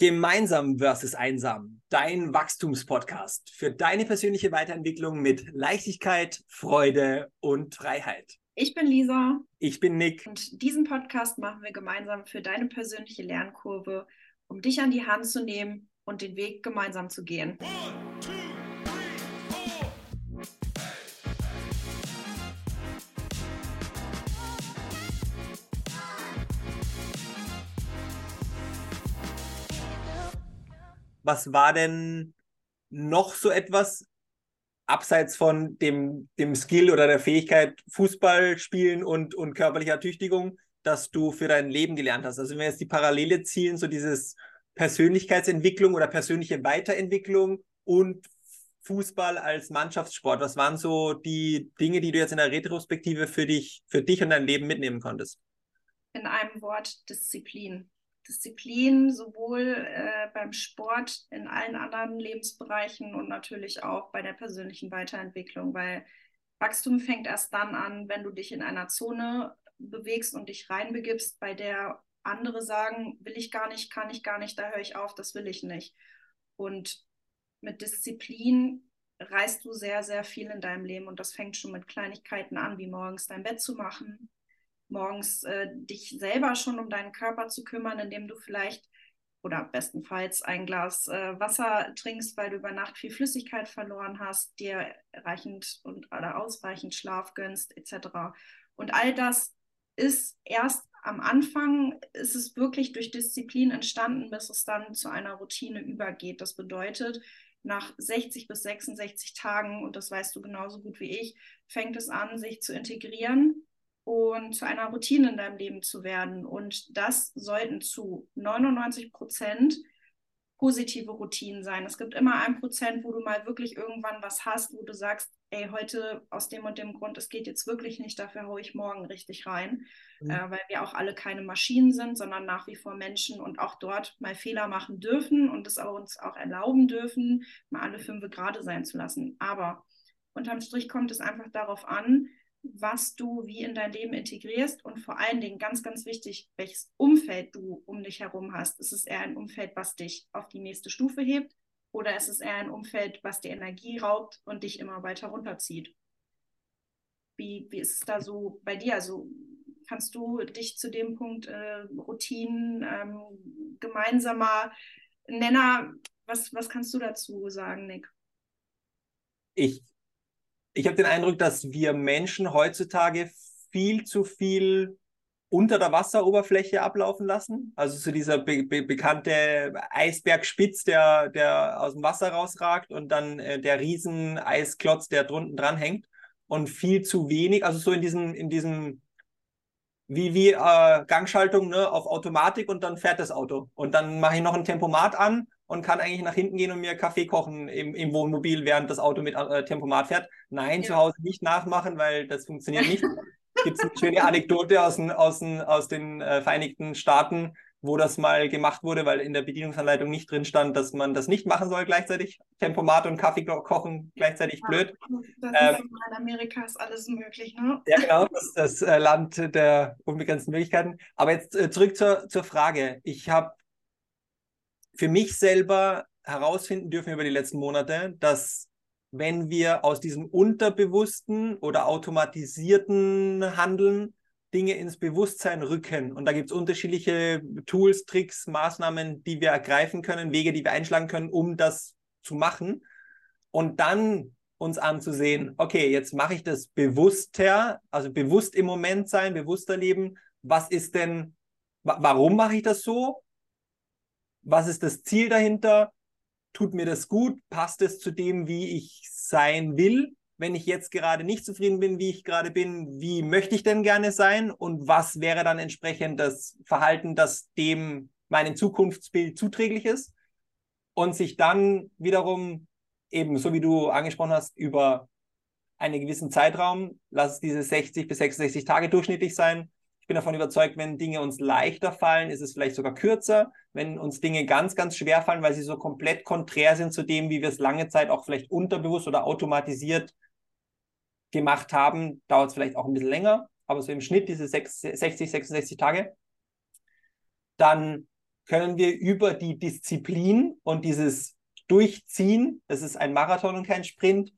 Gemeinsam versus einsam, dein Wachstumspodcast für deine persönliche Weiterentwicklung mit Leichtigkeit, Freude und Freiheit. Ich bin Lisa. Ich bin Nick. Und diesen Podcast machen wir gemeinsam für deine persönliche Lernkurve, um dich an die Hand zu nehmen und den Weg gemeinsam zu gehen. One, was war denn noch so etwas abseits von dem, dem Skill oder der Fähigkeit Fußball spielen und, und körperlicher Tüchtigung, dass du für dein Leben gelernt hast? Also wenn wir jetzt die Parallele ziehen, so dieses Persönlichkeitsentwicklung oder persönliche Weiterentwicklung und Fußball als Mannschaftssport. Was waren so die Dinge, die du jetzt in der Retrospektive für dich, für dich und dein Leben mitnehmen konntest? In einem Wort Disziplin. Disziplin, sowohl äh, beim Sport, in allen anderen Lebensbereichen und natürlich auch bei der persönlichen Weiterentwicklung, weil Wachstum fängt erst dann an, wenn du dich in einer Zone bewegst und dich reinbegibst, bei der andere sagen, will ich gar nicht, kann ich gar nicht, da höre ich auf, das will ich nicht. Und mit Disziplin reißt du sehr, sehr viel in deinem Leben und das fängt schon mit Kleinigkeiten an, wie morgens dein Bett zu machen, morgens äh, dich selber schon um deinen Körper zu kümmern, indem du vielleicht oder bestenfalls ein Glas äh, Wasser trinkst, weil du über Nacht viel Flüssigkeit verloren hast, dir reichend und oder ausreichend Schlaf gönnst, etc. Und all das ist erst am Anfang, ist es wirklich durch Disziplin entstanden, bis es dann zu einer Routine übergeht. Das bedeutet, nach 60 bis 66 Tagen, und das weißt du genauso gut wie ich, fängt es an, sich zu integrieren und zu einer Routine in deinem Leben zu werden. Und das sollten zu 99 Prozent positive Routinen sein. Es gibt immer ein Prozent, wo du mal wirklich irgendwann was hast, wo du sagst, ey, heute aus dem und dem Grund, es geht jetzt wirklich nicht, dafür haue ich morgen richtig rein, mhm. äh, weil wir auch alle keine Maschinen sind, sondern nach wie vor Menschen und auch dort mal Fehler machen dürfen und es uns auch erlauben dürfen, mal alle fünf gerade sein zu lassen. Aber unterm Strich kommt es einfach darauf an, was du wie in dein Leben integrierst und vor allen Dingen ganz, ganz wichtig, welches Umfeld du um dich herum hast. Ist es eher ein Umfeld, was dich auf die nächste Stufe hebt oder ist es eher ein Umfeld, was dir Energie raubt und dich immer weiter runterzieht? Wie, wie ist es da so bei dir? Also kannst du dich zu dem Punkt äh, Routinen, ähm, gemeinsamer Nenner, was, was kannst du dazu sagen, Nick? Ich ich habe den Eindruck, dass wir Menschen heutzutage viel zu viel unter der Wasseroberfläche ablaufen lassen. Also so dieser be be bekannte Eisbergspitz, der, der aus dem Wasser rausragt und dann äh, der riesen Eisklotz, der drunten dran hängt. Und viel zu wenig, also so in diesem, in diesem wie, wie äh, Gangschaltung ne, auf Automatik und dann fährt das Auto. Und dann mache ich noch ein Tempomat an und kann eigentlich nach hinten gehen und mir Kaffee kochen im, im Wohnmobil, während das Auto mit äh, Tempomat fährt. Nein, ja. zu Hause nicht nachmachen, weil das funktioniert nicht. Gibt es eine schöne Anekdote aus den, aus den, aus den äh, Vereinigten Staaten, wo das mal gemacht wurde, weil in der Bedienungsanleitung nicht drin stand, dass man das nicht machen soll gleichzeitig. Tempomat und Kaffee kochen gleichzeitig ja, blöd. Das ähm, ist in Amerika ist alles möglich, ne? Ja, genau, das ist das äh, Land der unbegrenzten Möglichkeiten. Aber jetzt äh, zurück zur, zur Frage. Ich habe für mich selber herausfinden dürfen über die letzten Monate, dass wenn wir aus diesem unterbewussten oder automatisierten Handeln Dinge ins Bewusstsein rücken. Und da gibt es unterschiedliche Tools, Tricks, Maßnahmen, die wir ergreifen können, Wege, die wir einschlagen können, um das zu machen. Und dann uns anzusehen, okay, jetzt mache ich das bewusster, also bewusst im Moment sein, bewusster leben. Was ist denn, warum mache ich das so? Was ist das Ziel dahinter? Tut mir das gut? Passt es zu dem, wie ich sein will? wenn ich jetzt gerade nicht zufrieden bin, wie ich gerade bin, wie möchte ich denn gerne sein und was wäre dann entsprechend das Verhalten, das dem meinem Zukunftsbild zuträglich ist und sich dann wiederum eben, so wie du angesprochen hast, über einen gewissen Zeitraum, lass es diese 60 bis 66 Tage durchschnittlich sein. Ich bin davon überzeugt, wenn Dinge uns leichter fallen, ist es vielleicht sogar kürzer. Wenn uns Dinge ganz, ganz schwer fallen, weil sie so komplett konträr sind zu dem, wie wir es lange Zeit auch vielleicht unterbewusst oder automatisiert gemacht haben, dauert es vielleicht auch ein bisschen länger, aber so im Schnitt diese 60, 66 Tage. Dann können wir über die Disziplin und dieses Durchziehen, das ist ein Marathon und kein Sprint,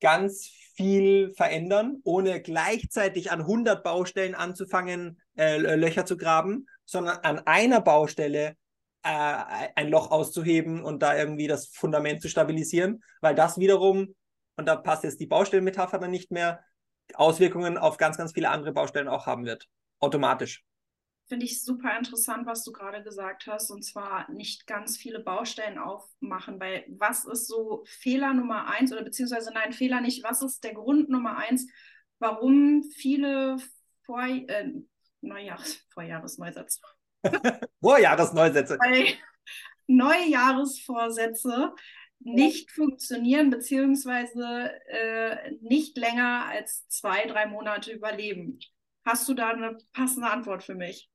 ganz viel verändern, ohne gleichzeitig an 100 Baustellen anzufangen, äh, Löcher zu graben, sondern an einer Baustelle äh, ein Loch auszuheben und da irgendwie das Fundament zu stabilisieren, weil das wiederum, und da passt jetzt die Baustellenmetapher dann nicht mehr, Auswirkungen auf ganz, ganz viele andere Baustellen auch haben wird. Automatisch. Finde ich super interessant, was du gerade gesagt hast, und zwar nicht ganz viele Baustellen aufmachen, weil was ist so Fehler Nummer eins oder beziehungsweise nein, Fehler nicht, was ist der Grund Nummer eins, warum viele Vor äh, Neujahrs Vorjahresneusätze Vorjahresneusätze. Neujahresvorsätze nicht funktionieren, beziehungsweise äh, nicht länger als zwei, drei Monate überleben. Hast du da eine passende Antwort für mich?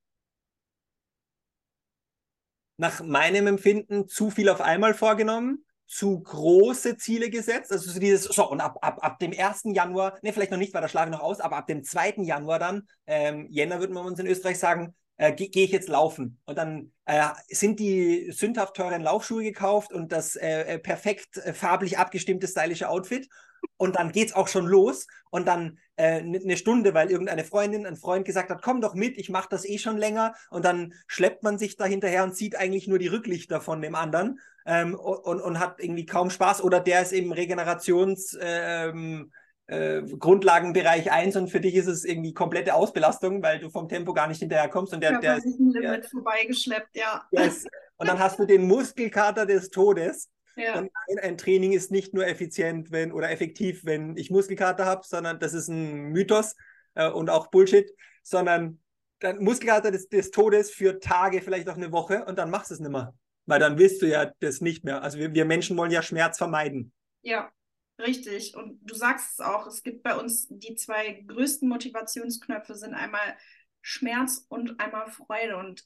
Nach meinem Empfinden zu viel auf einmal vorgenommen, zu große Ziele gesetzt. Also so dieses, so, und ab, ab, ab dem 1. Januar, ne, vielleicht noch nicht, weil da schlafe ich noch aus, aber ab dem 2. Januar dann, ähm, Jänner würden wir uns in Österreich sagen, äh, gehe geh ich jetzt laufen. Und dann äh, sind die sündhaft teuren Laufschuhe gekauft und das äh, äh perfekt äh, farblich abgestimmte stylische Outfit. Und dann geht es auch schon los. Und dann eine äh, Stunde, weil irgendeine Freundin, ein Freund gesagt hat, komm doch mit, ich mache das eh schon länger. Und dann schleppt man sich da hinterher und sieht eigentlich nur die Rücklichter von dem anderen ähm, und, und hat irgendwie kaum Spaß. Oder der ist im Regenerations... Ähm, äh, Grundlagenbereich 1 und für dich ist es irgendwie komplette Ausbelastung, weil du vom Tempo gar nicht hinterherkommst und der, ja, der, ist der, vorbeigeschleppt, ja. Yes. Und dann hast du den Muskelkater des Todes. Ja. Und ein, ein, Training ist nicht nur effizient, wenn oder effektiv, wenn ich Muskelkater habe, sondern das ist ein Mythos äh, und auch Bullshit, sondern dann Muskelkater des, des Todes für Tage, vielleicht auch eine Woche und dann machst du es nicht mehr. Weil dann willst du ja das nicht mehr. Also wir, wir Menschen wollen ja Schmerz vermeiden. Ja, Richtig. Und du sagst es auch, es gibt bei uns die zwei größten Motivationsknöpfe sind einmal Schmerz und einmal Freude. Und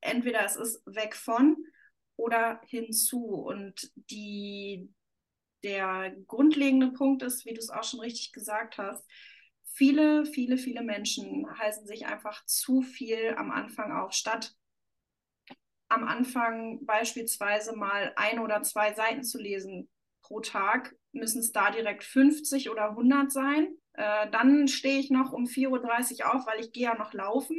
entweder es ist weg von oder hinzu. Und die, der grundlegende Punkt ist, wie du es auch schon richtig gesagt hast, viele, viele, viele Menschen heißen sich einfach zu viel am Anfang auf, statt am Anfang beispielsweise mal ein oder zwei Seiten zu lesen pro Tag, müssen es da direkt 50 oder 100 sein. Äh, dann stehe ich noch um 4.30 Uhr auf, weil ich gehe ja noch laufen.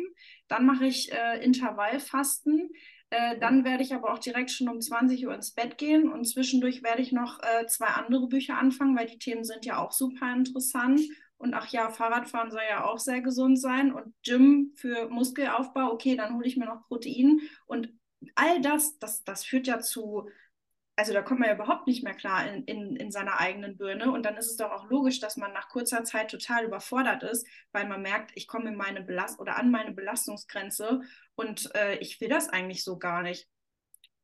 Dann mache ich äh, Intervallfasten. Äh, dann werde ich aber auch direkt schon um 20 Uhr ins Bett gehen und zwischendurch werde ich noch äh, zwei andere Bücher anfangen, weil die Themen sind ja auch super interessant. Und ach ja, Fahrradfahren soll ja auch sehr gesund sein und Gym für Muskelaufbau, okay, dann hole ich mir noch Protein. Und all das, das, das führt ja zu also da kommt man ja überhaupt nicht mehr klar in, in, in seiner eigenen Birne. Und dann ist es doch auch logisch, dass man nach kurzer Zeit total überfordert ist, weil man merkt, ich komme in meine Belast oder an meine Belastungsgrenze und äh, ich will das eigentlich so gar nicht.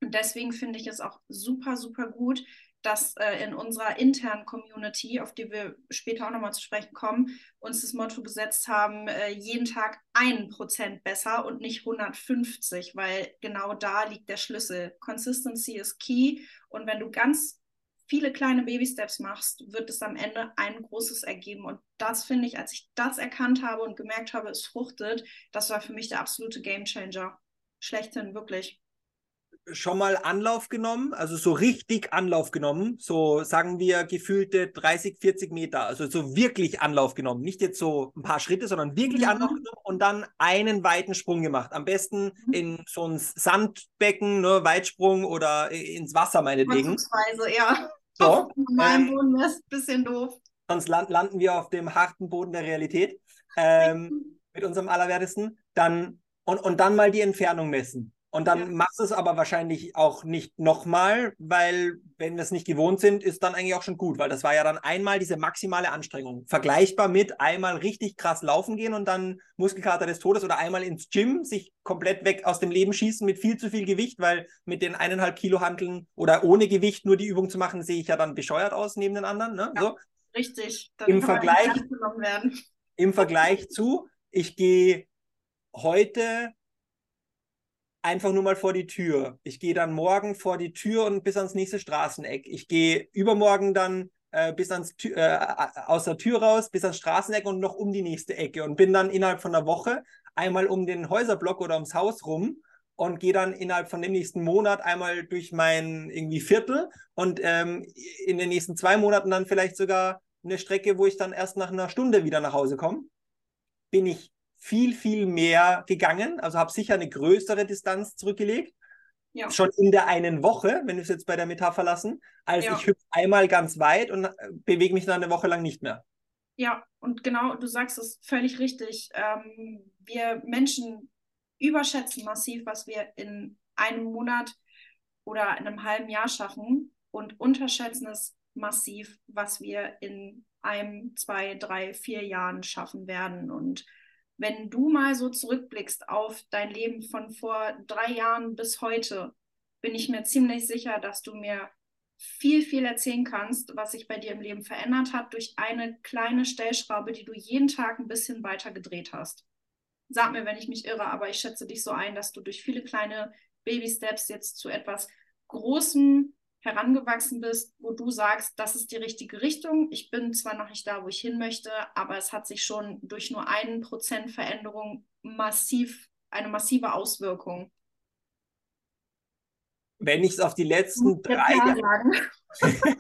Und deswegen finde ich es auch super, super gut, dass äh, in unserer internen Community, auf die wir später auch nochmal zu sprechen kommen, uns das Motto gesetzt haben, äh, jeden Tag ein Prozent besser und nicht 150, weil genau da liegt der Schlüssel. Consistency ist key und wenn du ganz viele kleine Baby-Steps machst, wird es am Ende ein großes ergeben. Und das finde ich, als ich das erkannt habe und gemerkt habe, es fruchtet, das war für mich der absolute Gamechanger. Schlechthin, wirklich schon mal Anlauf genommen, also so richtig Anlauf genommen, so sagen wir gefühlte 30, 40 Meter, also so wirklich Anlauf genommen, nicht jetzt so ein paar Schritte, sondern wirklich mhm. Anlauf genommen und dann einen weiten Sprung gemacht. Am besten mhm. in so ein Sandbecken, ne, Weitsprung oder ins Wasser meinetwegen. Weise, ja. So, ähm, Boden ist ein bisschen doof. Sonst land, landen wir auf dem harten Boden der Realität ähm, mit unserem Allerwertesten. Dann, und, und dann mal die Entfernung messen. Und dann ja. machst du es aber wahrscheinlich auch nicht nochmal, weil wenn wir es nicht gewohnt sind, ist dann eigentlich auch schon gut, weil das war ja dann einmal diese maximale Anstrengung. Vergleichbar mit einmal richtig krass laufen gehen und dann Muskelkater des Todes oder einmal ins Gym sich komplett weg aus dem Leben schießen mit viel zu viel Gewicht, weil mit den eineinhalb Kilo Handeln oder ohne Gewicht nur die Übung zu machen, sehe ich ja dann bescheuert aus neben den anderen. Ne? Ja, so. Richtig. Dann Im Vergleich, Im Vergleich zu, ich gehe heute einfach nur mal vor die Tür. Ich gehe dann morgen vor die Tür und bis ans nächste Straßeneck. Ich gehe übermorgen dann äh, bis ans Tür, äh, aus der Tür raus, bis ans Straßeneck und noch um die nächste Ecke und bin dann innerhalb von einer Woche einmal um den Häuserblock oder ums Haus rum und gehe dann innerhalb von dem nächsten Monat einmal durch mein irgendwie Viertel und ähm, in den nächsten zwei Monaten dann vielleicht sogar eine Strecke, wo ich dann erst nach einer Stunde wieder nach Hause komme. Bin ich viel, viel mehr gegangen, also habe sicher eine größere Distanz zurückgelegt. Ja. Schon in der einen Woche, wenn wir es jetzt bei der Metapher lassen, als ja. ich hüpfe einmal ganz weit und äh, bewege mich dann eine Woche lang nicht mehr. Ja, und genau, du sagst es völlig richtig. Ähm, wir Menschen überschätzen massiv, was wir in einem Monat oder in einem halben Jahr schaffen und unterschätzen es massiv, was wir in einem, zwei, drei, vier Jahren schaffen werden. Und wenn du mal so zurückblickst auf dein Leben von vor drei Jahren bis heute, bin ich mir ziemlich sicher, dass du mir viel, viel erzählen kannst, was sich bei dir im Leben verändert hat durch eine kleine Stellschraube, die du jeden Tag ein bisschen weiter gedreht hast. Sag mir, wenn ich mich irre, aber ich schätze dich so ein, dass du durch viele kleine Baby-Steps jetzt zu etwas Großem herangewachsen bist, wo du sagst, das ist die richtige Richtung. Ich bin zwar noch nicht da, wo ich hin möchte, aber es hat sich schon durch nur einen Prozent Veränderung massiv, eine massive Auswirkung. Wenn ich es auf die letzten drei Jahre.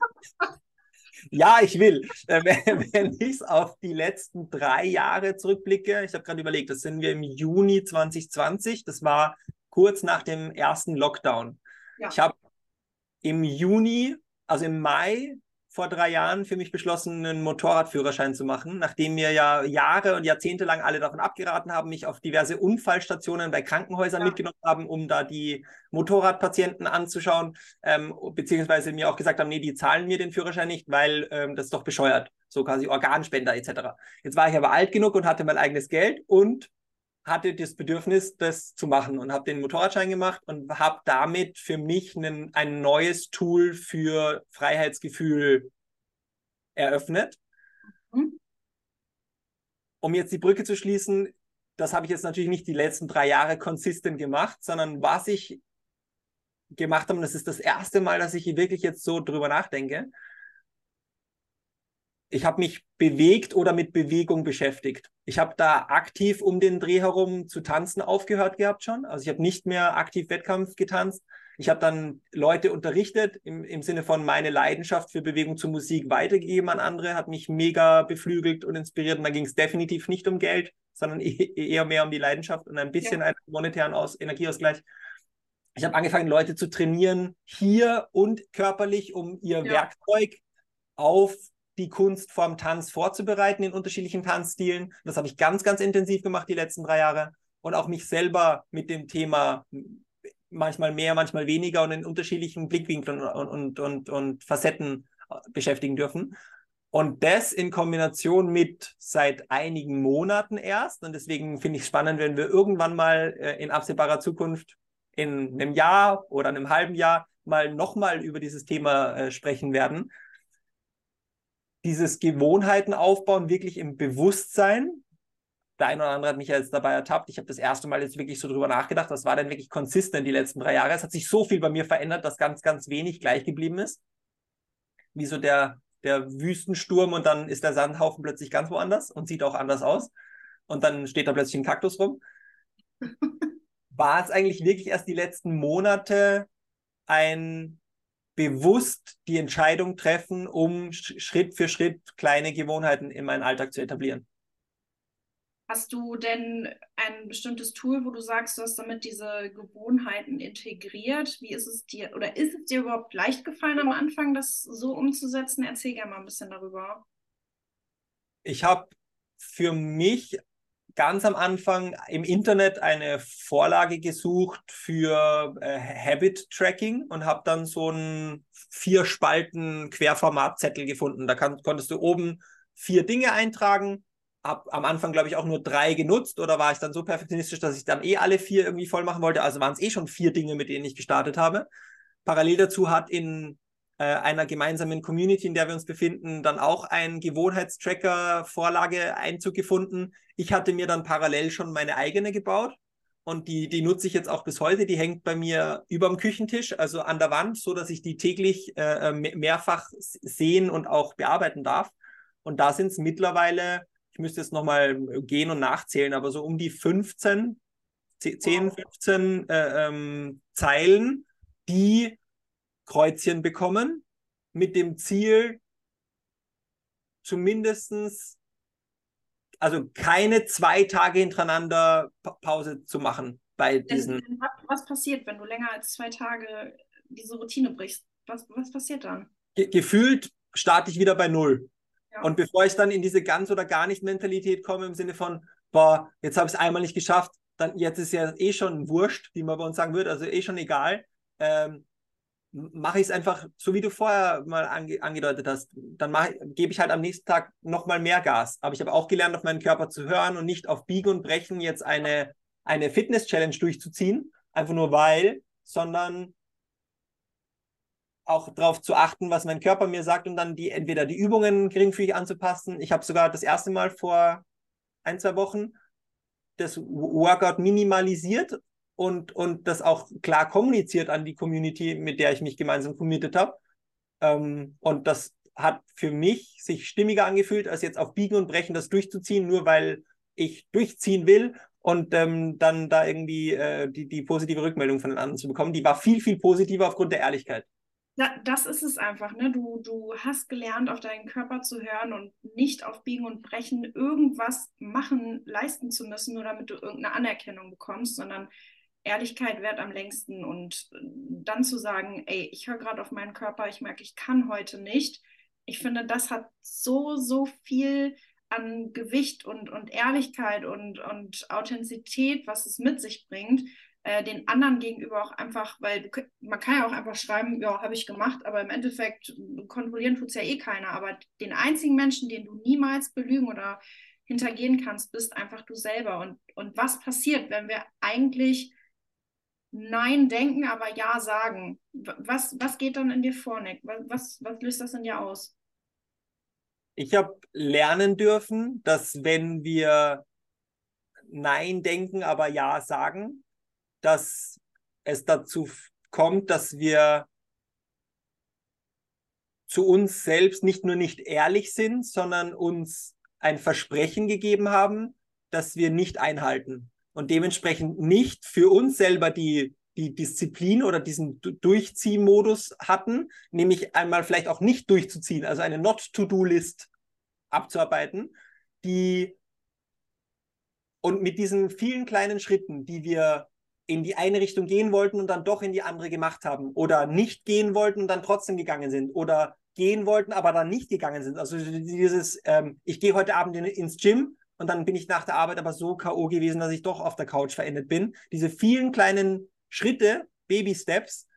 Ja, ich will. Äh, wenn ich es auf die letzten drei Jahre zurückblicke, ich habe gerade überlegt, das sind wir im Juni 2020, das war kurz nach dem ersten Lockdown. Ja. Ich habe im Juni, also im Mai vor drei Jahren für mich beschlossen, einen Motorradführerschein zu machen, nachdem mir ja Jahre und Jahrzehnte lang alle davon abgeraten haben, mich auf diverse Unfallstationen bei Krankenhäusern ja. mitgenommen haben, um da die Motorradpatienten anzuschauen, ähm, beziehungsweise mir auch gesagt haben, nee, die zahlen mir den Führerschein nicht, weil ähm, das ist doch bescheuert, so quasi Organspender etc. Jetzt war ich aber alt genug und hatte mein eigenes Geld und hatte das Bedürfnis, das zu machen und habe den Motorradschein gemacht und habe damit für mich einen, ein neues Tool für Freiheitsgefühl eröffnet. Mhm. Um jetzt die Brücke zu schließen, das habe ich jetzt natürlich nicht die letzten drei Jahre konsistent gemacht, sondern was ich gemacht habe, und das ist das erste Mal, dass ich wirklich jetzt so drüber nachdenke, ich habe mich bewegt oder mit Bewegung beschäftigt. Ich habe da aktiv um den Dreh herum zu tanzen aufgehört gehabt schon. Also ich habe nicht mehr aktiv Wettkampf getanzt. Ich habe dann Leute unterrichtet im, im Sinne von meine Leidenschaft für Bewegung zur Musik weitergegeben an andere, hat mich mega beflügelt und inspiriert. Und da ging es definitiv nicht um Geld, sondern eher mehr um die Leidenschaft und ein bisschen ja. einen monetären Aus Energieausgleich. Ich habe angefangen, Leute zu trainieren, hier und körperlich, um ihr ja. Werkzeug auf die Kunst vorm Tanz vorzubereiten in unterschiedlichen Tanzstilen. Das habe ich ganz, ganz intensiv gemacht die letzten drei Jahre und auch mich selber mit dem Thema manchmal mehr, manchmal weniger und in unterschiedlichen Blickwinkeln und, und, und, und Facetten äh, beschäftigen dürfen. Und das in Kombination mit seit einigen Monaten erst. Und deswegen finde ich es spannend, wenn wir irgendwann mal äh, in absehbarer Zukunft in einem Jahr oder einem halben Jahr mal nochmal über dieses Thema äh, sprechen werden dieses Gewohnheiten aufbauen, wirklich im Bewusstsein. Der eine oder andere hat mich ja jetzt dabei ertappt. Ich habe das erste Mal jetzt wirklich so drüber nachgedacht, was war denn wirklich konsistent die letzten drei Jahre? Es hat sich so viel bei mir verändert, dass ganz, ganz wenig gleich geblieben ist. Wie so der, der Wüstensturm und dann ist der Sandhaufen plötzlich ganz woanders und sieht auch anders aus. Und dann steht da plötzlich ein Kaktus rum. War es eigentlich wirklich erst die letzten Monate ein bewusst die Entscheidung treffen, um Schritt für Schritt kleine Gewohnheiten in meinen Alltag zu etablieren. Hast du denn ein bestimmtes Tool, wo du sagst, du hast damit diese Gewohnheiten integriert? Wie ist es dir oder ist es dir überhaupt leicht gefallen am Anfang, das so umzusetzen? Erzähl gerne mal ein bisschen darüber. Ich habe für mich ganz am Anfang im Internet eine Vorlage gesucht für äh, Habit Tracking und habe dann so einen vier Spalten Querformatzettel gefunden. Da kann, konntest du oben vier Dinge eintragen. Hab am Anfang, glaube ich, auch nur drei genutzt oder war ich dann so perfektionistisch, dass ich dann eh alle vier irgendwie voll machen wollte. Also waren es eh schon vier Dinge, mit denen ich gestartet habe. Parallel dazu hat in äh, einer gemeinsamen Community, in der wir uns befinden, dann auch ein Gewohnheitstracker-Vorlage Einzug gefunden. Ich hatte mir dann parallel schon meine eigene gebaut und die, die nutze ich jetzt auch bis heute. Die hängt bei mir über dem Küchentisch, also an der Wand, so dass ich die täglich äh, mehrfach sehen und auch bearbeiten darf. Und da sind es mittlerweile, ich müsste jetzt nochmal gehen und nachzählen, aber so um die 15 10, 15 äh, ähm, Zeilen, die Kreuzchen bekommen, mit dem Ziel, zumindestens also keine zwei Tage hintereinander pa Pause zu machen bei diesen. Was passiert, wenn du länger als zwei Tage diese Routine brichst? Was, was passiert dann? Ge gefühlt starte ich wieder bei Null. Ja. Und bevor ich dann in diese ganz oder gar nicht Mentalität komme, im Sinne von, boah, jetzt habe ich es einmal nicht geschafft, dann jetzt ist ja eh schon wurscht, wie man bei uns sagen würde, also eh schon egal. Ähm, mache ich es einfach so, wie du vorher mal ange angedeutet hast. Dann gebe ich halt am nächsten Tag nochmal mehr Gas. Aber ich habe auch gelernt, auf meinen Körper zu hören und nicht auf Biegen und Brechen jetzt eine, eine Fitness-Challenge durchzuziehen, einfach nur weil, sondern auch darauf zu achten, was mein Körper mir sagt und dann die entweder die Übungen geringfügig anzupassen. Ich habe sogar das erste Mal vor ein, zwei Wochen das Workout minimalisiert und, und das auch klar kommuniziert an die Community, mit der ich mich gemeinsam committed habe. Ähm, und das hat für mich sich stimmiger angefühlt, als jetzt auf Biegen und Brechen das durchzuziehen, nur weil ich durchziehen will und ähm, dann da irgendwie äh, die, die positive Rückmeldung von den anderen zu bekommen. Die war viel, viel positiver aufgrund der Ehrlichkeit. Ja, das ist es einfach. Ne? Du, du hast gelernt, auf deinen Körper zu hören und nicht auf Biegen und Brechen irgendwas machen, leisten zu müssen, nur damit du irgendeine Anerkennung bekommst, sondern Ehrlichkeit wert am längsten und äh, dann zu sagen, ey, ich höre gerade auf meinen Körper, ich merke, ich kann heute nicht. Ich finde, das hat so, so viel an Gewicht und, und Ehrlichkeit und, und Authentizität, was es mit sich bringt, äh, den anderen gegenüber auch einfach, weil du, man kann ja auch einfach schreiben, ja, habe ich gemacht, aber im Endeffekt kontrollieren tut es ja eh keiner. Aber den einzigen Menschen, den du niemals belügen oder hintergehen kannst, bist einfach du selber. Und, und was passiert, wenn wir eigentlich Nein denken, aber Ja sagen. Was, was geht dann in dir vor, Nick? Was, was löst das in dir aus? Ich habe lernen dürfen, dass wenn wir Nein denken, aber Ja sagen, dass es dazu kommt, dass wir zu uns selbst nicht nur nicht ehrlich sind, sondern uns ein Versprechen gegeben haben, das wir nicht einhalten und dementsprechend nicht für uns selber die, die Disziplin oder diesen Durchziehmodus hatten, nämlich einmal vielleicht auch nicht durchzuziehen, also eine Not-to-Do-List abzuarbeiten, die und mit diesen vielen kleinen Schritten, die wir in die eine Richtung gehen wollten und dann doch in die andere gemacht haben oder nicht gehen wollten und dann trotzdem gegangen sind oder gehen wollten, aber dann nicht gegangen sind. Also dieses, ähm, ich gehe heute Abend in, ins Gym, und dann bin ich nach der Arbeit aber so K.O. gewesen, dass ich doch auf der Couch verendet bin. Diese vielen kleinen Schritte, Baby-Steps,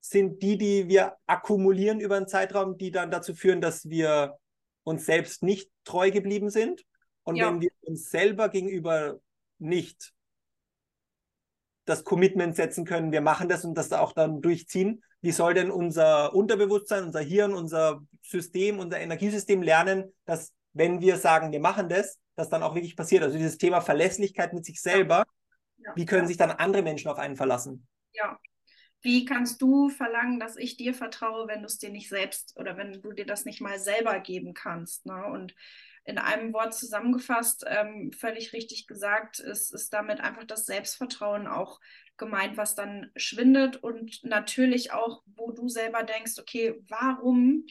sind die, die wir akkumulieren über einen Zeitraum, die dann dazu führen, dass wir uns selbst nicht treu geblieben sind. Und ja. wenn wir uns selber gegenüber nicht das Commitment setzen können, wir machen das und das auch dann durchziehen, wie soll denn unser Unterbewusstsein, unser Hirn, unser System, unser Energiesystem lernen, dass wenn wir sagen, wir machen das, das dann auch wirklich passiert. Also dieses Thema Verlässlichkeit mit sich selber, ja. wie können sich dann andere Menschen auf einen verlassen? Ja. Wie kannst du verlangen, dass ich dir vertraue, wenn du es dir nicht selbst oder wenn du dir das nicht mal selber geben kannst? Ne? Und in einem Wort zusammengefasst, ähm, völlig richtig gesagt, ist, ist damit einfach das Selbstvertrauen auch gemeint, was dann schwindet und natürlich auch, wo du selber denkst, okay, warum,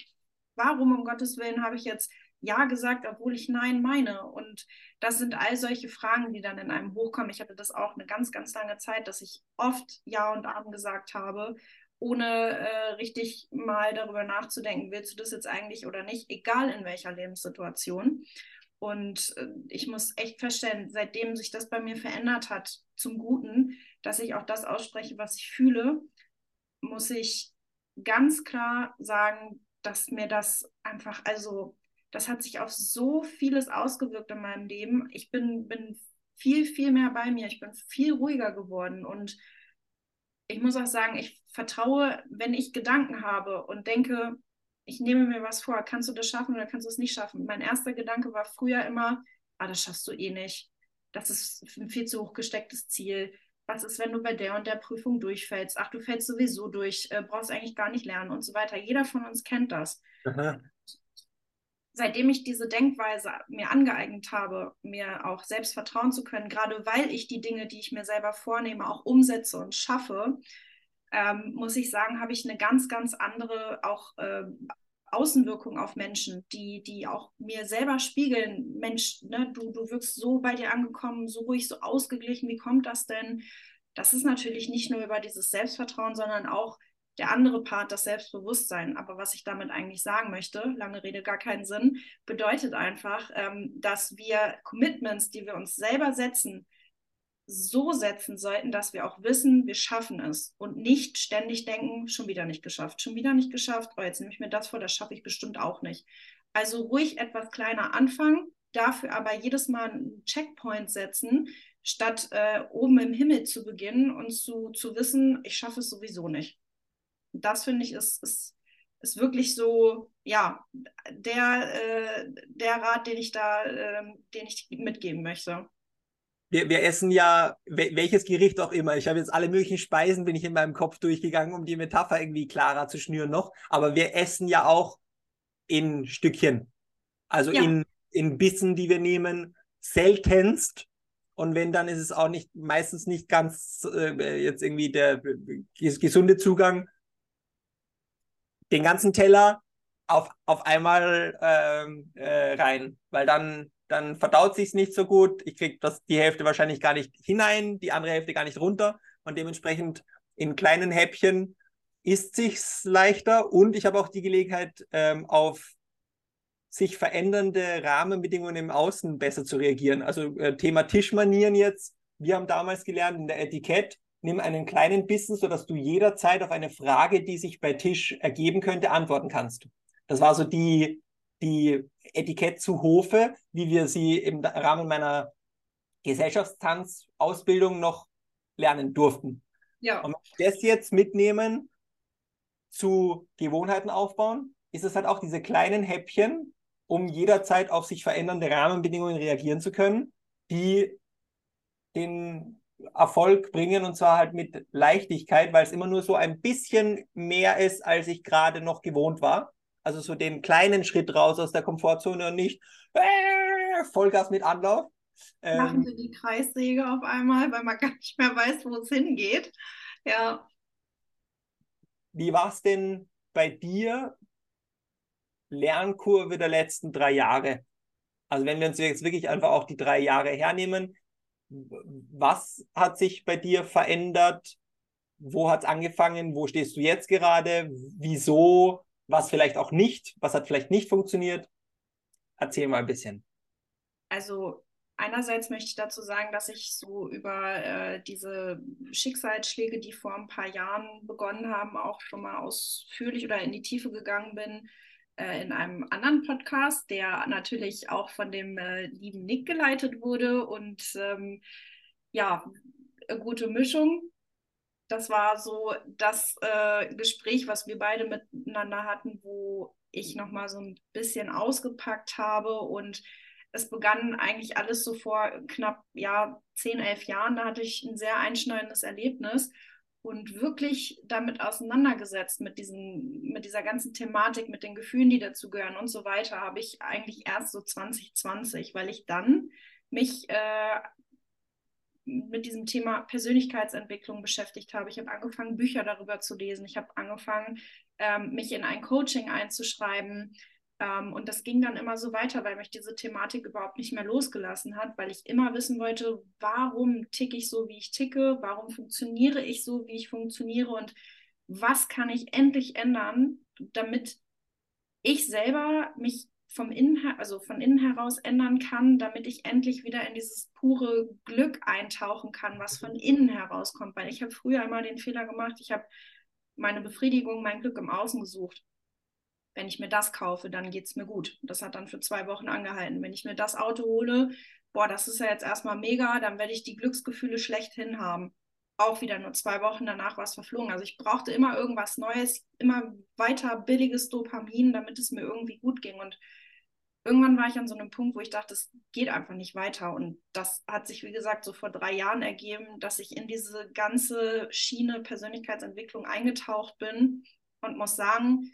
warum um Gottes Willen habe ich jetzt ja gesagt, obwohl ich Nein meine? Und das sind all solche Fragen, die dann in einem hochkommen. Ich hatte das auch eine ganz, ganz lange Zeit, dass ich oft Ja und Abend gesagt habe, ohne äh, richtig mal darüber nachzudenken, willst du das jetzt eigentlich oder nicht, egal in welcher Lebenssituation. Und äh, ich muss echt feststellen, seitdem sich das bei mir verändert hat zum Guten, dass ich auch das ausspreche, was ich fühle, muss ich ganz klar sagen, dass mir das einfach, also das hat sich auf so vieles ausgewirkt in meinem Leben. Ich bin, bin viel, viel mehr bei mir. Ich bin viel ruhiger geworden. Und ich muss auch sagen, ich vertraue, wenn ich Gedanken habe und denke, ich nehme mir was vor, kannst du das schaffen oder kannst du es nicht schaffen? Mein erster Gedanke war früher immer, ah, das schaffst du eh nicht. Das ist ein viel zu hoch gestecktes Ziel. Was ist, wenn du bei der und der Prüfung durchfällst? Ach, du fällst sowieso durch, äh, brauchst eigentlich gar nicht lernen und so weiter. Jeder von uns kennt das. Aha seitdem ich diese Denkweise mir angeeignet habe, mir auch selbst vertrauen zu können, gerade weil ich die Dinge, die ich mir selber vornehme, auch umsetze und schaffe, ähm, muss ich sagen, habe ich eine ganz, ganz andere auch äh, Außenwirkung auf Menschen, die, die auch mir selber spiegeln, Mensch, ne, du, du wirkst so bei dir angekommen, so ruhig, so ausgeglichen, wie kommt das denn? Das ist natürlich nicht nur über dieses Selbstvertrauen, sondern auch der andere Part, das Selbstbewusstsein. Aber was ich damit eigentlich sagen möchte, lange Rede, gar keinen Sinn, bedeutet einfach, ähm, dass wir Commitments, die wir uns selber setzen, so setzen sollten, dass wir auch wissen, wir schaffen es und nicht ständig denken, schon wieder nicht geschafft, schon wieder nicht geschafft, oh, jetzt nehme ich mir das vor, das schaffe ich bestimmt auch nicht. Also ruhig etwas kleiner anfangen, dafür aber jedes Mal einen Checkpoint setzen, statt äh, oben im Himmel zu beginnen und zu, zu wissen, ich schaffe es sowieso nicht. Das finde ich ist, ist, ist wirklich so, ja, der, äh, der Rat, den ich da, äh, den ich mitgeben möchte wir, wir essen ja welches Gericht auch immer. Ich habe jetzt alle möglichen Speisen, bin ich in meinem Kopf durchgegangen, um die Metapher irgendwie klarer zu schnüren noch. Aber wir essen ja auch in Stückchen. Also ja. in, in Bissen, die wir nehmen, seltenst. Und wenn, dann ist es auch nicht, meistens nicht ganz äh, jetzt irgendwie der gesunde Zugang. Den ganzen Teller auf, auf einmal ähm, äh, rein, weil dann dann verdaut sich es nicht so gut. Ich kriege die Hälfte wahrscheinlich gar nicht hinein, die andere Hälfte gar nicht runter und dementsprechend in kleinen Häppchen isst sich's leichter und ich habe auch die Gelegenheit ähm, auf sich verändernde Rahmenbedingungen im Außen besser zu reagieren. Also äh, Thema Tischmanieren jetzt. Wir haben damals gelernt in der Etikett, nimm einen kleinen Bissen, sodass du jederzeit auf eine Frage, die sich bei Tisch ergeben könnte, antworten kannst. Das war so die, die Etikett zu Hofe, wie wir sie im Rahmen meiner Gesellschaftstanzausbildung noch lernen durften. Ja. Und wenn wir das jetzt mitnehmen zu Gewohnheiten aufbauen, ist es halt auch diese kleinen Häppchen, um jederzeit auf sich verändernde Rahmenbedingungen reagieren zu können, die den Erfolg bringen und zwar halt mit Leichtigkeit, weil es immer nur so ein bisschen mehr ist, als ich gerade noch gewohnt war. Also so den kleinen Schritt raus aus der Komfortzone und nicht äh, Vollgas mit Anlauf. Machen ähm, Sie die Kreissäge auf einmal, weil man gar nicht mehr weiß, wo es hingeht. Ja. Wie war es denn bei dir, Lernkurve der letzten drei Jahre? Also wenn wir uns jetzt wirklich einfach auch die drei Jahre hernehmen, was hat sich bei dir verändert? Wo hat es angefangen? Wo stehst du jetzt gerade? Wieso? was vielleicht auch nicht, was hat vielleicht nicht funktioniert. Erzähl mal ein bisschen. Also einerseits möchte ich dazu sagen, dass ich so über äh, diese Schicksalsschläge, die vor ein paar Jahren begonnen haben, auch schon mal ausführlich oder in die Tiefe gegangen bin in einem anderen Podcast, der natürlich auch von dem äh, lieben Nick geleitet wurde. Und ähm, ja, gute Mischung. Das war so das äh, Gespräch, was wir beide miteinander hatten, wo ich nochmal so ein bisschen ausgepackt habe. Und es begann eigentlich alles so vor knapp ja, 10, 11 Jahren. Da hatte ich ein sehr einschneidendes Erlebnis und wirklich damit auseinandergesetzt mit, diesen, mit dieser ganzen Thematik, mit den Gefühlen, die dazugehören und so weiter, habe ich eigentlich erst so 2020, weil ich dann mich äh, mit diesem Thema Persönlichkeitsentwicklung beschäftigt habe. Ich habe angefangen, Bücher darüber zu lesen. Ich habe angefangen, ähm, mich in ein Coaching einzuschreiben. Ähm, und das ging dann immer so weiter, weil mich diese Thematik überhaupt nicht mehr losgelassen hat, weil ich immer wissen wollte, warum ticke ich so, wie ich ticke, warum funktioniere ich so, wie ich funktioniere und was kann ich endlich ändern, damit ich selber mich vom Innen, also von innen heraus ändern kann, damit ich endlich wieder in dieses pure Glück eintauchen kann, was von innen herauskommt. Weil ich habe früher immer den Fehler gemacht, ich habe meine Befriedigung, mein Glück im Außen gesucht. Wenn ich mir das kaufe, dann geht es mir gut. Das hat dann für zwei Wochen angehalten. Wenn ich mir das Auto hole, boah, das ist ja jetzt erstmal mega, dann werde ich die Glücksgefühle schlechthin haben. Auch wieder nur zwei Wochen danach war es verflogen. Also ich brauchte immer irgendwas Neues, immer weiter billiges Dopamin, damit es mir irgendwie gut ging. Und irgendwann war ich an so einem Punkt, wo ich dachte, es geht einfach nicht weiter. Und das hat sich, wie gesagt, so vor drei Jahren ergeben, dass ich in diese ganze Schiene Persönlichkeitsentwicklung eingetaucht bin und muss sagen,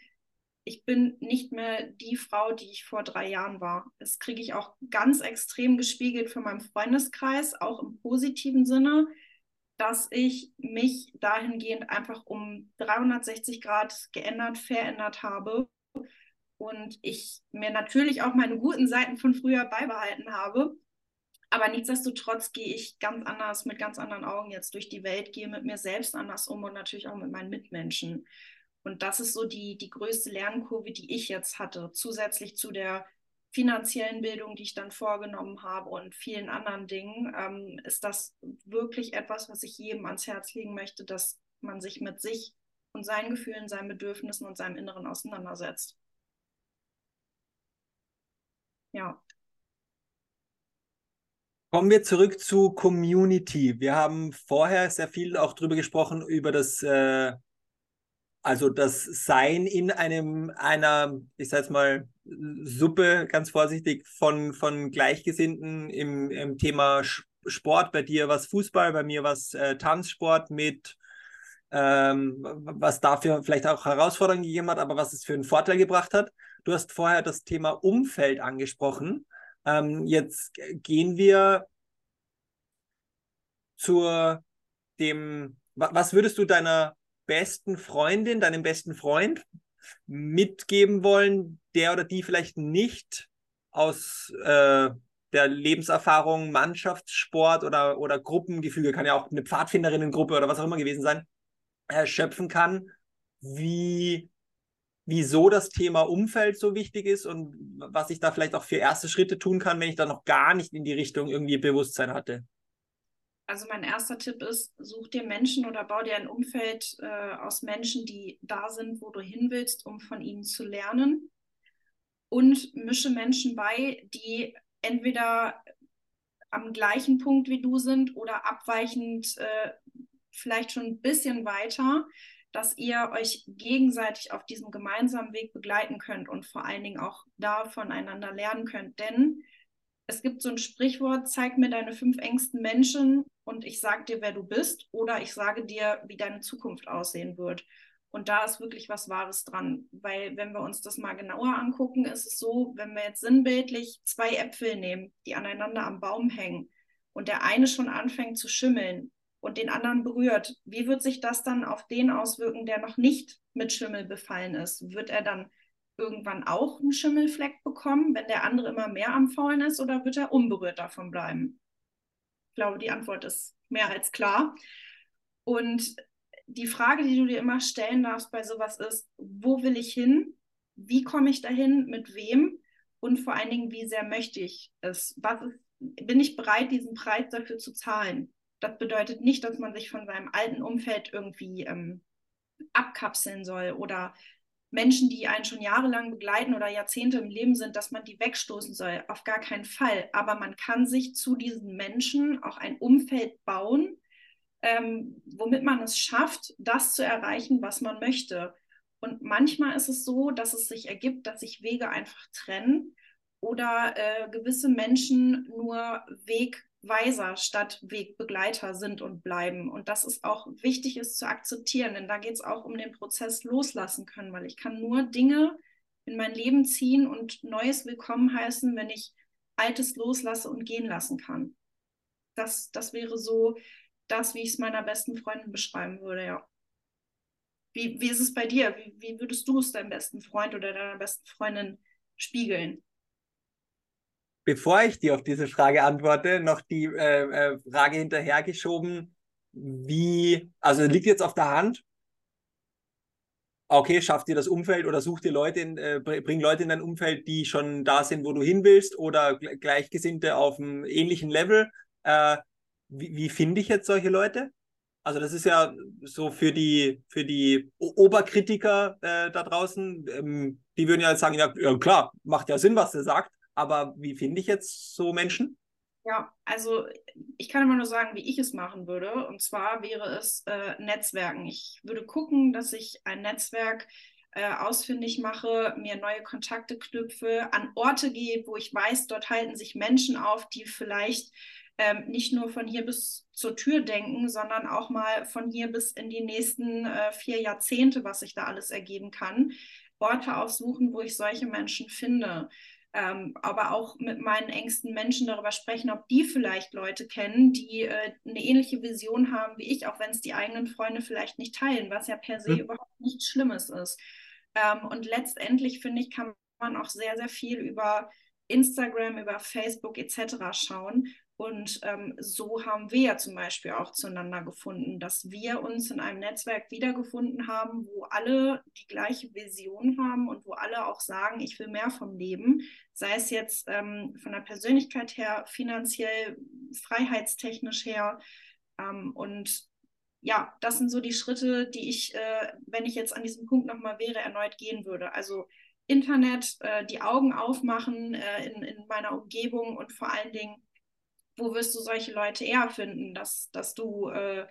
ich bin nicht mehr die Frau, die ich vor drei Jahren war. Das kriege ich auch ganz extrem gespiegelt von meinem Freundeskreis, auch im positiven Sinne, dass ich mich dahingehend einfach um 360 Grad geändert, verändert habe und ich mir natürlich auch meine guten Seiten von früher beibehalten habe. Aber nichtsdestotrotz gehe ich ganz anders, mit ganz anderen Augen jetzt durch die Welt, gehe mit mir selbst anders um und natürlich auch mit meinen Mitmenschen. Und das ist so die, die größte Lernkurve, die ich jetzt hatte, zusätzlich zu der finanziellen Bildung, die ich dann vorgenommen habe und vielen anderen Dingen, ähm, ist das wirklich etwas, was ich jedem ans Herz legen möchte, dass man sich mit sich und seinen Gefühlen, seinen Bedürfnissen und seinem Inneren auseinandersetzt. Ja. Kommen wir zurück zu Community. Wir haben vorher sehr viel auch darüber gesprochen, über das äh, also das Sein in einem, einer, ich sag mal, Suppe, ganz vorsichtig, von, von Gleichgesinnten im, im Thema Sport. Bei dir was Fußball, bei mir was äh, Tanzsport mit, ähm, was dafür vielleicht auch Herausforderungen gegeben hat, aber was es für einen Vorteil gebracht hat. Du hast vorher das Thema Umfeld angesprochen. Ähm, jetzt gehen wir zur dem, was würdest du deiner besten Freundin, deinem besten Freund mitgeben wollen, der oder die vielleicht nicht aus äh, der Lebenserfahrung, Mannschaftssport oder, oder Gruppengefüge, kann ja auch eine Pfadfinderinnengruppe oder was auch immer gewesen sein, erschöpfen kann, wie, wieso das Thema Umfeld so wichtig ist und was ich da vielleicht auch für erste Schritte tun kann, wenn ich da noch gar nicht in die Richtung irgendwie Bewusstsein hatte also mein erster Tipp ist, such dir Menschen oder bau dir ein Umfeld äh, aus Menschen, die da sind, wo du hin willst, um von ihnen zu lernen. Und mische Menschen bei, die entweder am gleichen Punkt wie du sind oder abweichend äh, vielleicht schon ein bisschen weiter, dass ihr euch gegenseitig auf diesem gemeinsamen Weg begleiten könnt und vor allen Dingen auch da voneinander lernen könnt. Denn es gibt so ein Sprichwort, zeig mir deine fünf engsten Menschen und ich sage dir, wer du bist oder ich sage dir, wie deine Zukunft aussehen wird. Und da ist wirklich was Wahres dran, weil wenn wir uns das mal genauer angucken, ist es so, wenn wir jetzt sinnbildlich zwei Äpfel nehmen, die aneinander am Baum hängen und der eine schon anfängt zu schimmeln und den anderen berührt, wie wird sich das dann auf den auswirken, der noch nicht mit Schimmel befallen ist? Wird er dann irgendwann auch einen Schimmelfleck bekommen, wenn der andere immer mehr am Faulen ist, oder wird er unberührt davon bleiben? Ich glaube, die Antwort ist mehr als klar. Und die Frage, die du dir immer stellen darfst bei sowas ist, wo will ich hin? Wie komme ich dahin? Mit wem? Und vor allen Dingen, wie sehr möchte ich es? Was ist, bin ich bereit, diesen Preis dafür zu zahlen? Das bedeutet nicht, dass man sich von seinem alten Umfeld irgendwie ähm, abkapseln soll oder Menschen, die einen schon jahrelang begleiten oder Jahrzehnte im Leben sind, dass man die wegstoßen soll. Auf gar keinen Fall. Aber man kann sich zu diesen Menschen auch ein Umfeld bauen, ähm, womit man es schafft, das zu erreichen, was man möchte. Und manchmal ist es so, dass es sich ergibt, dass sich Wege einfach trennen oder äh, gewisse Menschen nur Weg Weiser statt Wegbegleiter sind und bleiben. Und das ist auch wichtig, ist zu akzeptieren, denn da geht es auch um den Prozess loslassen können, weil ich kann nur Dinge in mein Leben ziehen und Neues willkommen heißen, wenn ich Altes loslasse und gehen lassen kann. Das, das wäre so das, wie ich es meiner besten Freundin beschreiben würde, ja. Wie, wie ist es bei dir? Wie, wie würdest du es deinem besten Freund oder deiner besten Freundin spiegeln? Bevor ich dir auf diese Frage antworte, noch die äh, äh, Frage hinterhergeschoben, wie, also liegt jetzt auf der Hand, okay, schafft dir das Umfeld oder such dir Leute, in, äh, bring Leute in dein Umfeld, die schon da sind, wo du hin willst oder Gleichgesinnte auf einem ähnlichen Level. Äh, wie, wie finde ich jetzt solche Leute? Also das ist ja so für die, für die Oberkritiker äh, da draußen, ähm, die würden ja sagen, ja, ja klar, macht ja Sinn, was er sagt. Aber wie finde ich jetzt so Menschen? Ja, also ich kann immer nur sagen, wie ich es machen würde. Und zwar wäre es äh, Netzwerken. Ich würde gucken, dass ich ein Netzwerk äh, ausfindig mache, mir neue Kontakte knüpfe, an Orte gehe, wo ich weiß, dort halten sich Menschen auf, die vielleicht ähm, nicht nur von hier bis zur Tür denken, sondern auch mal von hier bis in die nächsten äh, vier Jahrzehnte, was sich da alles ergeben kann Orte aufsuchen, wo ich solche Menschen finde. Ähm, aber auch mit meinen engsten Menschen darüber sprechen, ob die vielleicht Leute kennen, die äh, eine ähnliche Vision haben wie ich, auch wenn es die eigenen Freunde vielleicht nicht teilen, was ja per se mhm. überhaupt nichts Schlimmes ist. Ähm, und letztendlich finde ich, kann man auch sehr, sehr viel über Instagram, über Facebook etc. schauen. Und ähm, so haben wir ja zum Beispiel auch zueinander gefunden, dass wir uns in einem Netzwerk wiedergefunden haben, wo alle die gleiche Vision haben und wo alle auch sagen, ich will mehr vom Leben, sei es jetzt ähm, von der Persönlichkeit her, finanziell, freiheitstechnisch her. Ähm, und ja, das sind so die Schritte, die ich, äh, wenn ich jetzt an diesem Punkt nochmal wäre, erneut gehen würde. Also Internet, äh, die Augen aufmachen äh, in, in meiner Umgebung und vor allen Dingen wo wirst du solche Leute eher finden, dass, dass du äh,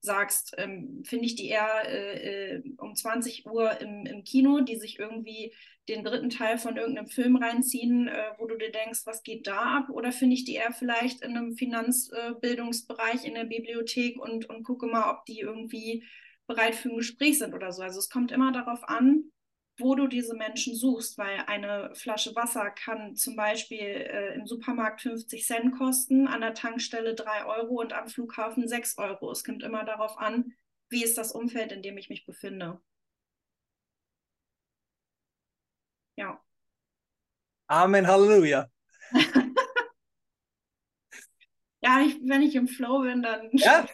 sagst, ähm, finde ich die eher äh, äh um 20 Uhr im, im Kino, die sich irgendwie den dritten Teil von irgendeinem Film reinziehen, äh, wo du dir denkst, was geht da ab? Oder finde ich die eher vielleicht in einem Finanzbildungsbereich in der Bibliothek und, und gucke mal, ob die irgendwie bereit für ein Gespräch sind oder so. Also es kommt immer darauf an, wo du diese Menschen suchst, weil eine Flasche Wasser kann zum Beispiel äh, im Supermarkt 50 Cent kosten, an der Tankstelle 3 Euro und am Flughafen 6 Euro. Es kommt immer darauf an, wie ist das Umfeld, in dem ich mich befinde. Ja. Amen, Halleluja. ja, ich, wenn ich im Flow bin, dann. Ja,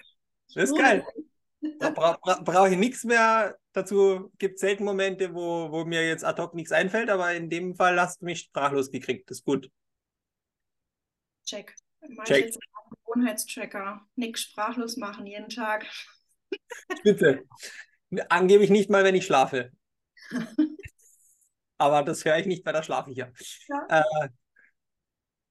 das ist geil. Da bra bra brauche ich nichts mehr dazu. Gibt selten Momente, wo, wo mir jetzt ad hoc nichts einfällt, aber in dem Fall hast du mich sprachlos gekriegt. Das ist gut. Check. Mach Check. einen Gewohnheitstracker. Nick sprachlos machen jeden Tag. Bitte. Angeblich nicht mal, wenn ich schlafe. aber das höre ich nicht, weil da schlafe ich ja. ja. Äh,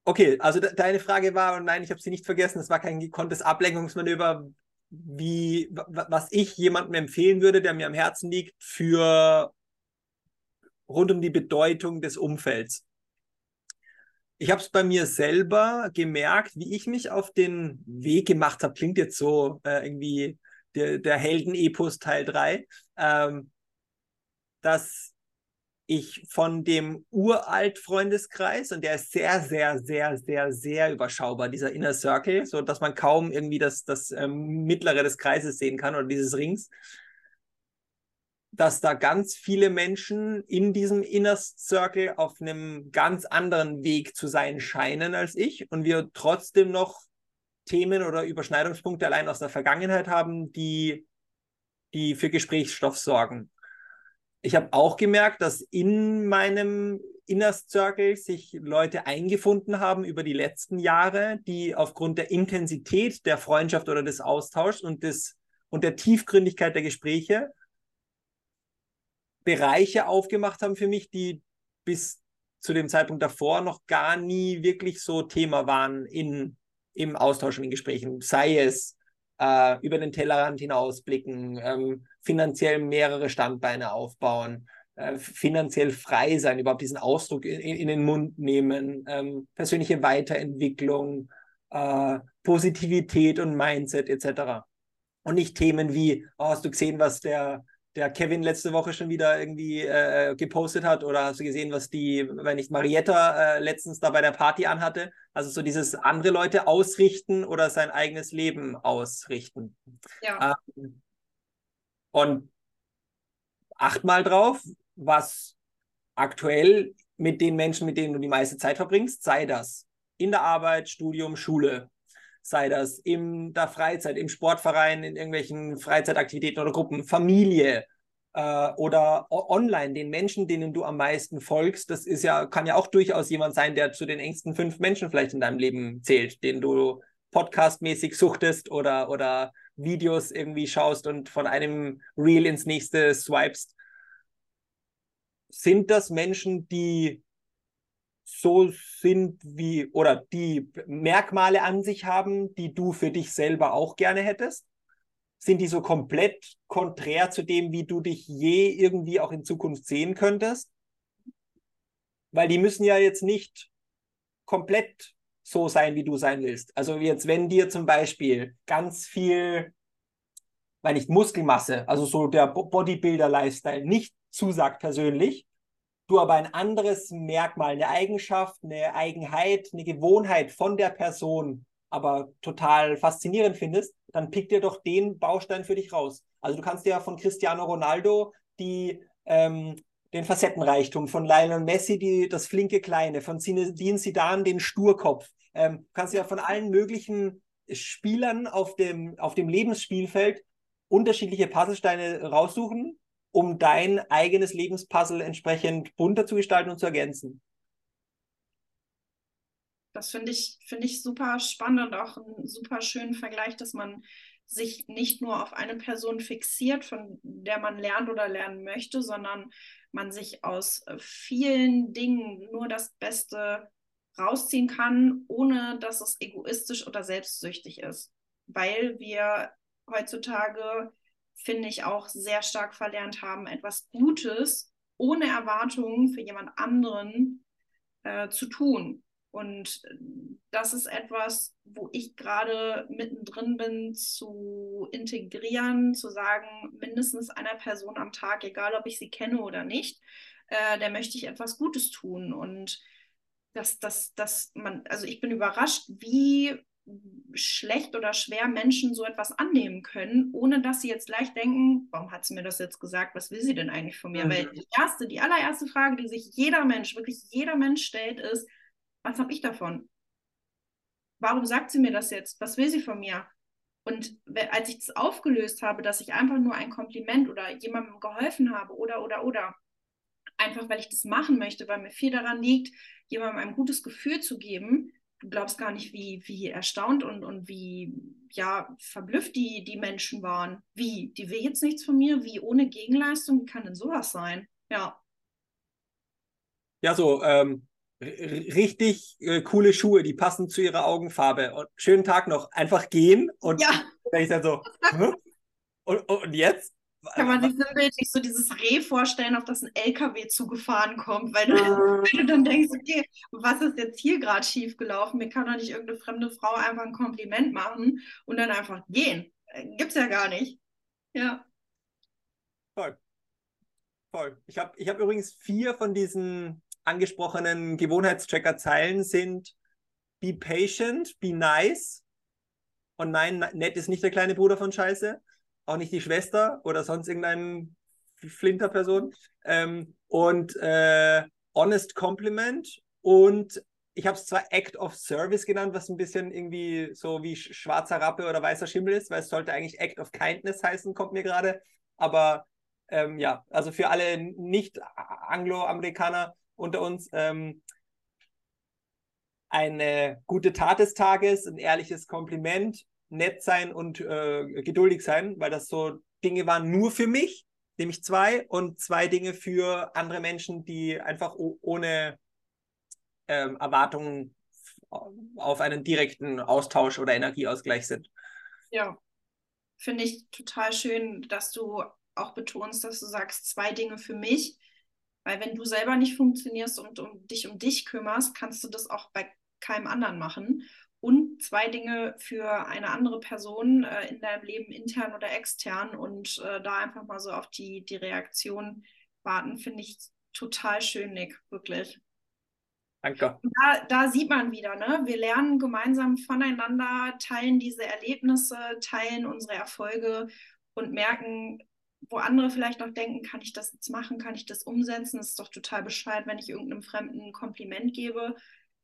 okay, also de deine Frage war, und nein, ich habe sie nicht vergessen, es war kein gekonntes Ablenkungsmanöver wie, was ich jemandem empfehlen würde, der mir am Herzen liegt, für rund um die Bedeutung des Umfelds. Ich habe es bei mir selber gemerkt, wie ich mich auf den Weg gemacht habe. Klingt jetzt so äh, irgendwie der, der Helden-Epos Teil 3, ähm, dass ich von dem uralt Freundeskreis und der ist sehr, sehr, sehr, sehr, sehr überschaubar, dieser Inner Circle, so dass man kaum irgendwie das, das ähm, mittlere des Kreises sehen kann oder dieses Rings, dass da ganz viele Menschen in diesem Inner Circle auf einem ganz anderen Weg zu sein scheinen als ich und wir trotzdem noch Themen oder Überschneidungspunkte allein aus der Vergangenheit haben, die, die für Gesprächsstoff sorgen ich habe auch gemerkt, dass in meinem Inner Circle sich Leute eingefunden haben über die letzten Jahre, die aufgrund der Intensität der Freundschaft oder des Austauschs und, des, und der Tiefgründigkeit der Gespräche Bereiche aufgemacht haben für mich, die bis zu dem Zeitpunkt davor noch gar nie wirklich so Thema waren in, im Austausch und in Gesprächen. Sei es äh, über den Tellerrand hinausblicken, ähm, finanziell mehrere Standbeine aufbauen, äh, finanziell frei sein, überhaupt diesen Ausdruck in, in den Mund nehmen, ähm, persönliche Weiterentwicklung, äh, Positivität und Mindset etc. Und nicht Themen wie, oh, hast du gesehen, was der der Kevin letzte Woche schon wieder irgendwie äh, gepostet hat oder hast du gesehen, was die, wenn nicht Marietta äh, letztens da bei der Party anhatte? Also so dieses andere Leute ausrichten oder sein eigenes Leben ausrichten. Ja. Ähm, und acht mal drauf, was aktuell mit den Menschen, mit denen du die meiste Zeit verbringst, sei das in der Arbeit, Studium, Schule, sei das in der Freizeit, im Sportverein, in irgendwelchen Freizeitaktivitäten oder Gruppen, Familie äh, oder online, den Menschen, denen du am meisten folgst. Das ist ja, kann ja auch durchaus jemand sein, der zu den engsten fünf Menschen vielleicht in deinem Leben zählt, den du podcastmäßig suchtest oder, oder Videos irgendwie schaust und von einem Reel ins nächste swipest. Sind das Menschen, die so sind wie oder die Merkmale an sich haben, die du für dich selber auch gerne hättest? Sind die so komplett konträr zu dem, wie du dich je irgendwie auch in Zukunft sehen könntest? Weil die müssen ja jetzt nicht komplett so sein, wie du sein willst. Also jetzt, wenn dir zum Beispiel ganz viel, weil nicht Muskelmasse, also so der Bodybuilder-Lifestyle nicht zusagt persönlich, du aber ein anderes Merkmal, eine Eigenschaft, eine Eigenheit, eine Gewohnheit von der Person aber total faszinierend findest, dann pick dir doch den Baustein für dich raus. Also du kannst ja von Cristiano Ronaldo die, ähm, den Facettenreichtum, von Lionel Messi die, das flinke Kleine, von Zinedine Zidane den Sturkopf. Ähm, kannst ja von allen möglichen Spielern auf dem, auf dem Lebensspielfeld unterschiedliche Puzzlesteine raussuchen, um dein eigenes Lebenspuzzle entsprechend bunter zu gestalten und zu ergänzen. Das finde ich, finde ich super spannend und auch einen super schönen Vergleich, dass man sich nicht nur auf eine Person fixiert, von der man lernt oder lernen möchte, sondern man sich aus äh, vielen Dingen nur das Beste rausziehen kann, ohne dass es egoistisch oder selbstsüchtig ist. Weil wir heutzutage, finde ich, auch sehr stark verlernt haben, etwas Gutes ohne Erwartungen für jemand anderen äh, zu tun. Und das ist etwas, wo ich gerade mittendrin bin, zu integrieren, zu sagen, mindestens einer Person am Tag, egal ob ich sie kenne oder nicht, äh, der möchte ich etwas Gutes tun. Und dass, dass, dass man, also ich bin überrascht, wie schlecht oder schwer Menschen so etwas annehmen können, ohne dass sie jetzt gleich denken, warum hat sie mir das jetzt gesagt, was will sie denn eigentlich von mir? Mhm. Weil die erste, die allererste Frage, die sich jeder Mensch, wirklich jeder Mensch stellt, ist, was habe ich davon? Warum sagt sie mir das jetzt? Was will sie von mir? Und als ich das aufgelöst habe, dass ich einfach nur ein Kompliment oder jemandem geholfen habe oder, oder, oder, einfach weil ich das machen möchte, weil mir viel daran liegt, jemandem ein gutes Gefühl zu geben, du glaubst gar nicht, wie, wie erstaunt und, und wie ja, verblüfft die, die Menschen waren. Wie? Die will jetzt nichts von mir? Wie ohne Gegenleistung? Wie kann denn sowas sein? Ja. Ja, so, ähm, richtig äh, coole Schuhe, die passen zu ihrer Augenfarbe. Und schönen Tag noch. Einfach gehen und ja. dann ich dann so, und, und jetzt? Kann man sich sinnbildlich so dieses Reh vorstellen, auf das ein LKW zugefahren kommt, weil du, weil du dann denkst, okay, was ist jetzt hier gerade schief gelaufen? Mir kann doch nicht irgendeine fremde Frau einfach ein Kompliment machen und dann einfach gehen. Äh, gibt's ja gar nicht. Ja. Voll. Voll. Ich habe ich hab übrigens vier von diesen angesprochenen Gewohnheitstracker-Zeilen sind Be patient, be nice. Und nein, nett ist nicht der kleine Bruder von Scheiße, auch nicht die Schwester oder sonst irgendeine Flinterperson. Ähm, und äh, Honest Compliment und ich habe es zwar Act of Service genannt, was ein bisschen irgendwie so wie schwarzer Rappe oder weißer Schimmel ist, weil es sollte eigentlich Act of Kindness heißen, kommt mir gerade. Aber ähm, ja, also für alle Nicht-Anglo-Amerikaner, unter uns. Ähm, eine gute Tat des Tages, ein ehrliches Kompliment, nett sein und äh, geduldig sein, weil das so Dinge waren nur für mich, nämlich zwei, und zwei Dinge für andere Menschen, die einfach ohne ähm, Erwartungen auf einen direkten Austausch oder Energieausgleich sind. Ja, finde ich total schön, dass du auch betonst, dass du sagst, zwei Dinge für mich. Weil wenn du selber nicht funktionierst und um dich um dich kümmerst, kannst du das auch bei keinem anderen machen. Und zwei Dinge für eine andere Person äh, in deinem Leben, intern oder extern, und äh, da einfach mal so auf die, die Reaktion warten, finde ich total schön, Nick, wirklich. Danke. Da, da, sieht man wieder, ne? wir lernen gemeinsam voneinander, teilen diese Erlebnisse, teilen unsere Erfolge und merken, wo andere vielleicht noch denken, kann ich das jetzt machen, kann ich das umsetzen? Das ist doch total bescheuert, wenn ich irgendeinem Fremden ein Kompliment gebe.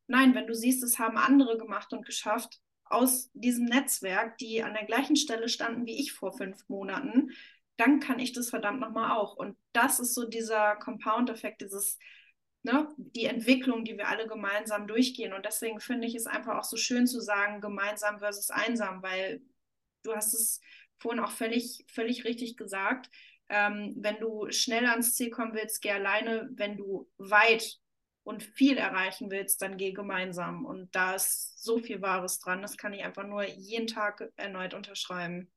Nein, wenn du siehst, es haben andere gemacht und geschafft aus diesem Netzwerk, die an der gleichen Stelle standen wie ich vor fünf Monaten, dann kann ich das verdammt nochmal auch. Und das ist so dieser Compound-Effekt, dieses, ne, die Entwicklung, die wir alle gemeinsam durchgehen. Und deswegen finde ich es einfach auch so schön zu sagen, gemeinsam versus einsam, weil du hast es vorhin auch völlig, völlig richtig gesagt. Ähm, wenn du schnell ans Ziel kommen willst, geh alleine. Wenn du weit und viel erreichen willst, dann geh gemeinsam. Und da ist so viel Wahres dran. Das kann ich einfach nur jeden Tag erneut unterschreiben.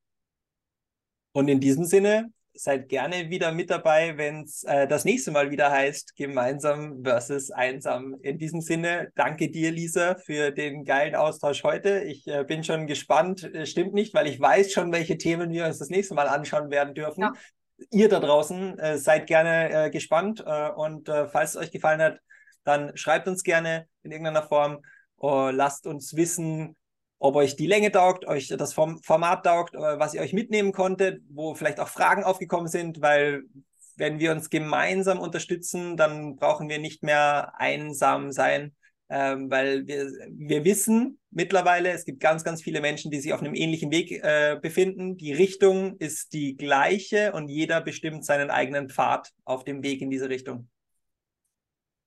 Und in diesem Sinne, seid gerne wieder mit dabei, wenn es äh, das nächste Mal wieder heißt, gemeinsam versus einsam. In diesem Sinne, danke dir, Lisa, für den geilen Austausch heute. Ich äh, bin schon gespannt. Stimmt nicht, weil ich weiß schon, welche Themen wir uns das nächste Mal anschauen werden dürfen. Ja. ihr da draußen äh, seid gerne äh, gespannt äh, und äh, falls es euch gefallen hat, dann schreibt uns gerne in irgendeiner Form, uh, lasst uns wissen, ob euch die Länge taugt, euch das Format taugt, äh, was ihr euch mitnehmen konntet, wo vielleicht auch Fragen aufgekommen sind, weil wenn wir uns gemeinsam unterstützen, dann brauchen wir nicht mehr einsam sein, ähm, weil wir, wir wissen mittlerweile, es gibt ganz, ganz viele Menschen, die sich auf einem ähnlichen Weg äh, befinden. Die Richtung ist die gleiche und jeder bestimmt seinen eigenen Pfad auf dem Weg in diese Richtung.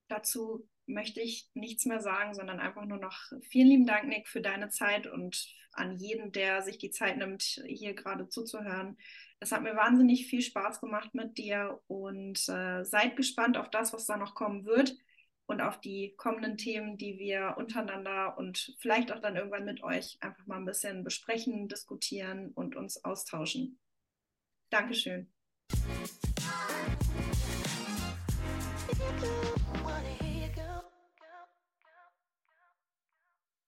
Dazu möchte ich nichts mehr sagen, sondern einfach nur noch vielen lieben Dank, Nick, für deine Zeit und an jeden, der sich die Zeit nimmt, hier gerade zuzuhören. Es hat mir wahnsinnig viel Spaß gemacht mit dir und äh, seid gespannt auf das, was da noch kommen wird und auf die kommenden Themen, die wir untereinander und vielleicht auch dann irgendwann mit euch einfach mal ein bisschen besprechen, diskutieren und uns austauschen. Dankeschön. If you could,